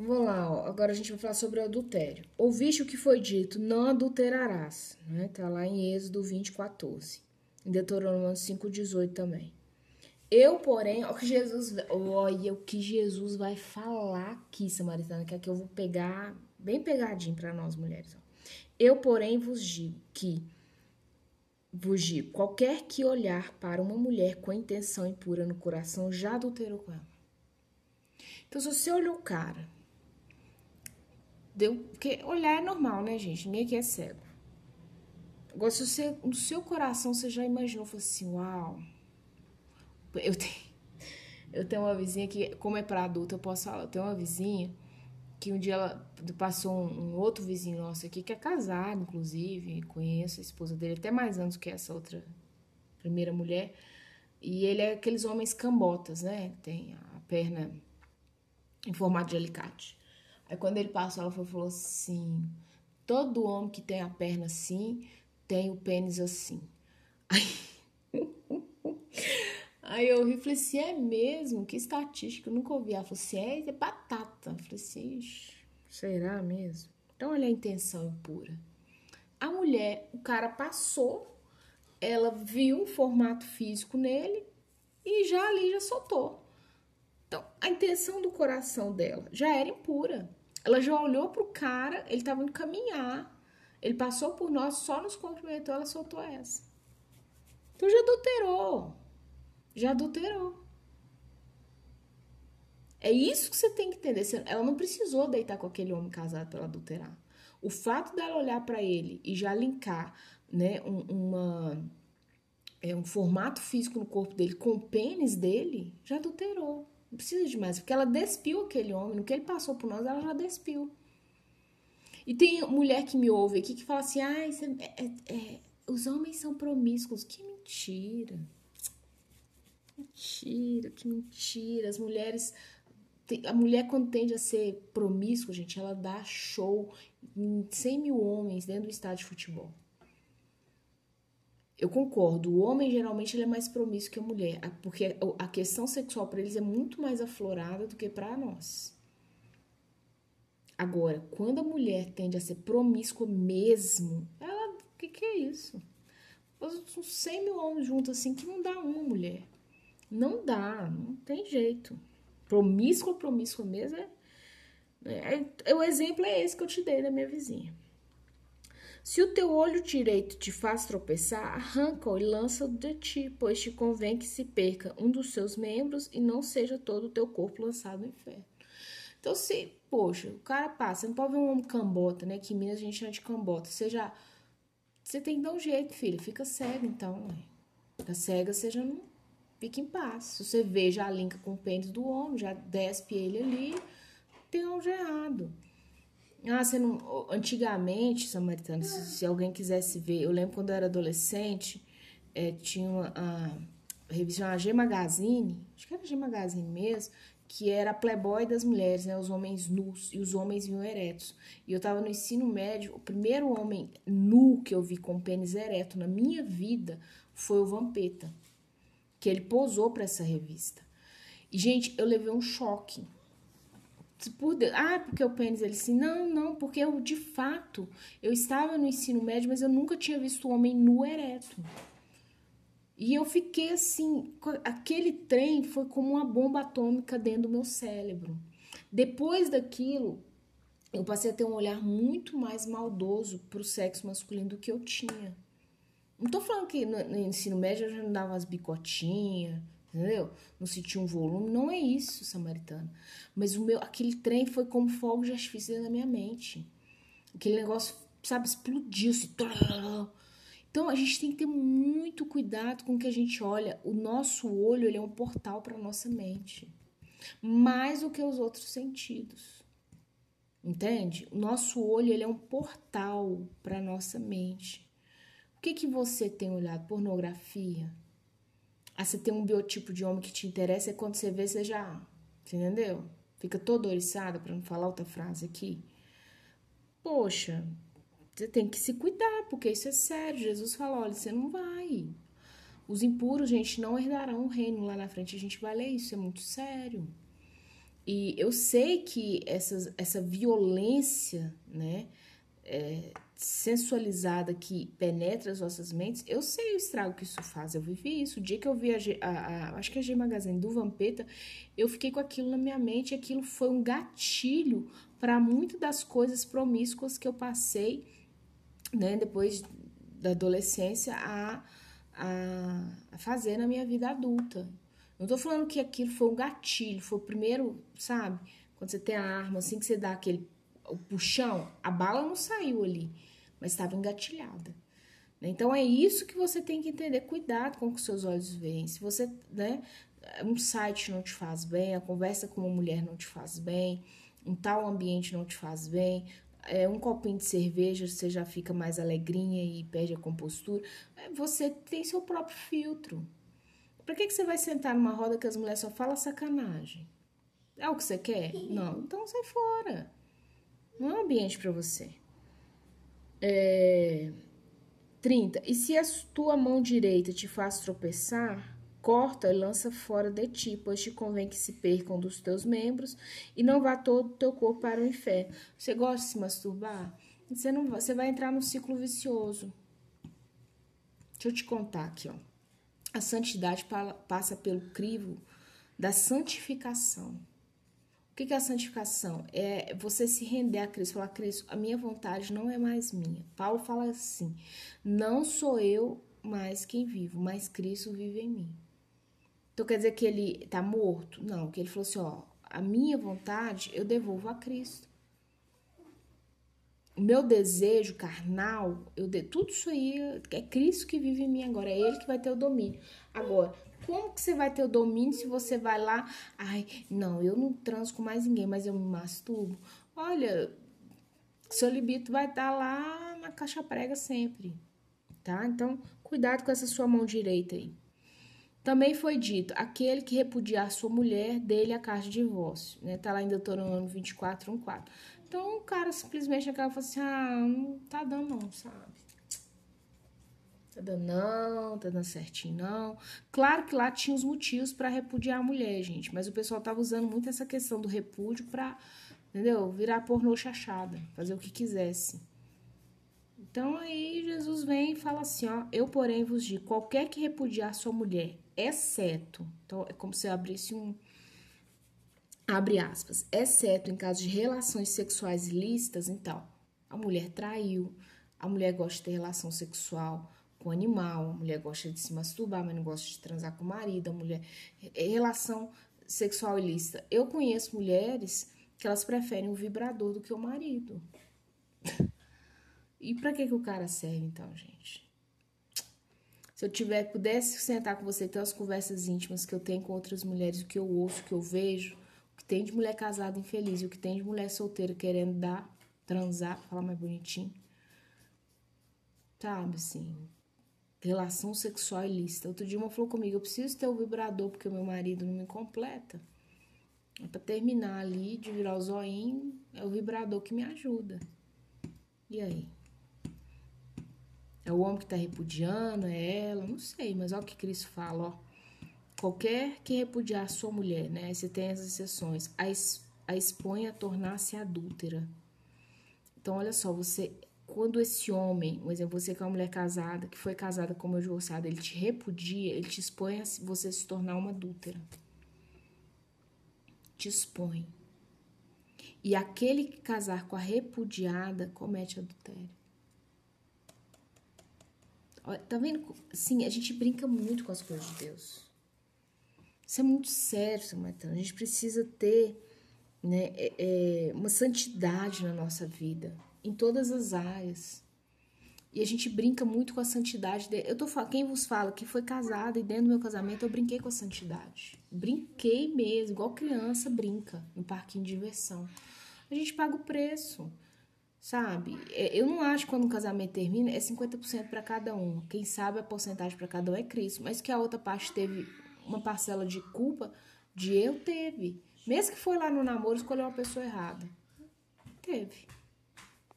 Vamos lá, ó. agora a gente vai falar sobre o adultério. Ouviste o que foi dito, não adulterarás, né? Tá lá em Êxodo 20, 14. Em Deuteronômio 5, 18 também. Eu, porém, o que Jesus, olha o que Jesus vai falar aqui, Samaritana, que aqui eu vou pegar bem pegadinho para nós mulheres. Ó. Eu, porém, vos digo que vos digo, qualquer que olhar para uma mulher com intenção impura no coração já adulterou com ela. Então, se você olhou o cara Deu, porque olhar é normal, né, gente? Ninguém aqui é cego. Agora, se você, no seu coração você já imaginou, falou assim, uau. Eu tenho, eu tenho uma vizinha que, como é para adulto, eu posso falar. Eu tenho uma vizinha que um dia ela passou um, um, outro vizinho nosso aqui, que é casado, inclusive, conheço a esposa dele até mais anos que essa outra primeira mulher. E ele é aqueles homens cambotas, né? Tem a perna em formato de alicate. Aí quando ele passou, ela falou assim: todo homem que tem a perna assim tem o pênis assim. Aí, aí eu ri falei assim: é mesmo? Que estatística? Eu nunca ouvi. Ela falou assim: é, é batata. Eu falei assim: será mesmo? Então olha a intenção impura. A mulher, o cara passou, ela viu o formato físico nele e já ali já soltou. Então, a intenção do coração dela já era impura. Ela já olhou pro cara, ele tava indo caminhar. Ele passou por nós, só nos cumprimentou, ela soltou essa. Então já adulterou. Já adulterou. É isso que você tem que entender. Ela não precisou deitar com aquele homem casado para adulterar. O fato dela olhar para ele e já linkar né, um, uma, é, um formato físico no corpo dele com o pênis dele, já adulterou. Não precisa de mais, porque ela despiu aquele homem, no que ele passou por nós, ela já despiu. E tem mulher que me ouve aqui que fala assim: ah, é, é, é, os homens são promíscuos. Que mentira. Mentira, que mentira. As mulheres. A mulher, quando tende a ser promíscua, gente, ela dá show em 100 mil homens dentro do estádio de futebol. Eu concordo, o homem geralmente ele é mais promíscuo que a mulher, porque a questão sexual para eles é muito mais aflorada do que para nós. Agora, quando a mulher tende a ser promíscua mesmo, ela, o que, que é isso? São 100 mil homens juntos assim que não dá uma mulher. Não dá, não tem jeito. Promíscua, promíscua mesmo é, é, é, O exemplo é esse que eu te dei da minha vizinha. Se o teu olho direito te faz tropeçar, arranca-o e lança-o de ti, pois te convém que se perca um dos seus membros e não seja todo o teu corpo lançado no inferno. Então, se, poxa, o cara passa, não pode ver um homem cambota, né? Que em Minas a gente chama de cambota. Você já. Você tem que dar um jeito, filho. Fica cego, então. Fica cega, você já não. Fica em paz. Se você vê, já linka com o pênis do homem, já despe ele ali, tem algo errado. Ah, você não. Antigamente, Samaritano, se, se, alguém quisesse ver, eu lembro quando eu era adolescente, é, tinha uma a, revista G Magazine, acho que era G Magazine mesmo, que era a Playboy das mulheres, né? Os homens nus e os homens vinham eretos. E eu tava no ensino médio, o primeiro homem nu que eu vi com pênis ereto na minha vida foi o Vampeta, que ele posou para essa revista. E, gente, eu levei um choque por Deus, ah, porque o pênis, ele assim, não, não, porque eu, de fato, eu estava no ensino médio, mas eu nunca tinha visto um homem nu ereto. E eu fiquei assim, aquele trem foi como uma bomba atômica dentro do meu cérebro. Depois daquilo, eu passei a ter um olhar muito mais maldoso para o sexo masculino do que eu tinha. Não tô falando que no, no ensino médio eu já não dava umas bicotinhas, entendeu? Não sentia um volume, não é isso, samaritano. Mas o meu, aquele trem foi como fogo de artifício na minha mente. Aquele negócio, sabe, explodiu assim. Então a gente tem que ter muito cuidado com o que a gente olha. O nosso olho, ele é um portal para nossa mente. Mais do que os outros sentidos. Entende? O nosso olho, ele é um portal para nossa mente. O que que você tem olhado? Pornografia? Ah, você tem um biotipo de homem que te interessa, é quando você vê, você já. Entendeu? Fica todo oriçada, para não falar outra frase aqui. Poxa, você tem que se cuidar, porque isso é sério. Jesus falou: olha, você não vai. Os impuros, gente, não herdarão o reino lá na frente. A gente vai ler isso, é muito sério. E eu sei que essa, essa violência, né, é, sensualizada que penetra as nossas mentes, eu sei o estrago que isso faz. Eu vivi isso. O dia que eu vi a, a, a acho que a G Magazine do Vampeta, eu fiquei com aquilo na minha mente e aquilo foi um gatilho para muitas das coisas promíscuas que eu passei, né, depois da adolescência a, a, a fazer na minha vida adulta. Não tô falando que aquilo foi um gatilho, foi o primeiro, sabe? Quando você tem a arma, assim que você dá aquele o puxão, a bala não saiu ali, mas estava engatilhada. Né? Então é isso que você tem que entender. Cuidado com o que seus olhos veem. Se você, né, um site não te faz bem, a conversa com uma mulher não te faz bem, um tal ambiente não te faz bem, é, um copinho de cerveja você já fica mais alegrinha e perde a compostura. É, você tem seu próprio filtro. Pra que, que você vai sentar numa roda que as mulheres só falam sacanagem? É o que você quer? Não, então sai fora. Não é um ambiente para você. É... 30. E se a tua mão direita te faz tropeçar, corta e lança fora de ti, pois te convém que se percam dos teus membros e não vá todo o teu corpo para o inferno. Você gosta de se masturbar? Você, não, você vai entrar no ciclo vicioso. Deixa eu te contar aqui, ó. A santidade passa pelo crivo da santificação. O que é a santificação? É você se render a Cristo, falar, Cristo, a minha vontade não é mais minha. Paulo fala assim: não sou eu mais quem vivo, mas Cristo vive em mim. Então quer dizer que ele está morto? Não, que ele falou assim: ó, a minha vontade eu devolvo a Cristo o meu desejo carnal, eu de, tudo isso aí é Cristo que vive em mim agora, é Ele que vai ter o domínio. Agora, como que você vai ter o domínio se você vai lá, ai, não, eu não transo com mais ninguém, mas eu me masturbo? Olha, seu libido vai estar lá na caixa prega sempre, tá? Então, cuidado com essa sua mão direita aí. Também foi dito, aquele que repudiar sua mulher, dele a carta de divórcio, né? Tá lá em Deuteronômio 24, 1, 4. Então o cara simplesmente acaba falando assim: ah, não tá dando não, sabe? Tá dando não, tá dando certinho não. Claro que lá tinha os motivos para repudiar a mulher, gente, mas o pessoal tava usando muito essa questão do repúdio pra, entendeu? Virar pornô chachada, fazer o que quisesse. Então aí Jesus vem e fala assim, ó, eu porém vos digo, qualquer que repudiar sua mulher, exceto, então é como se eu abrisse um, abre aspas, exceto em caso de relações sexuais ilícitas, então, a mulher traiu, a mulher gosta de ter relação sexual com animal, a mulher gosta de se masturbar, mas não gosta de transar com o marido, a mulher. É, relação sexual ilícita. Eu conheço mulheres que elas preferem o vibrador do que o marido. e para que, que o cara serve, então, gente? Se eu tiver, pudesse sentar com você, ter as conversas íntimas que eu tenho com outras mulheres, o que eu ouço, o que eu vejo, que tem de mulher casada infeliz o que tem de mulher solteira querendo dar, transar, falar mais bonitinho. Sabe, assim, relação sexual ilícita. Outro dia uma falou comigo, eu preciso ter o vibrador porque o meu marido não me completa. É pra terminar ali, de virar o zoinho, é o vibrador que me ajuda. E aí? É o homem que tá repudiando, é ela, não sei, mas olha o que Cristo fala, ó. Qualquer que repudiar sua mulher, né? Você tem as exceções, a, a expõe a tornar-se adúltera. Então, olha só, você, quando esse homem, um exemplo, você que é uma mulher casada, que foi casada com meu divorciado, ele te repudia, ele te expõe a você se tornar uma adúltera. Te expõe. E aquele que casar com a repudiada comete adultério. Tá vendo? Sim, a gente brinca muito com as coisas de Deus. Isso é muito sério, Samaritano. A gente precisa ter né, é, é, uma santidade na nossa vida, em todas as áreas. E a gente brinca muito com a santidade. De... Eu tô quem vos fala que foi casada e dentro do meu casamento eu brinquei com a santidade. Brinquei mesmo, igual criança brinca no parquinho de diversão. A gente paga o preço, sabe? É, eu não acho que quando o casamento termina é 50% para cada um. Quem sabe a porcentagem para cada um é Cristo, mas que a outra parte teve uma parcela de culpa de eu teve. Mesmo que foi lá no namoro escolher uma pessoa errada. Teve.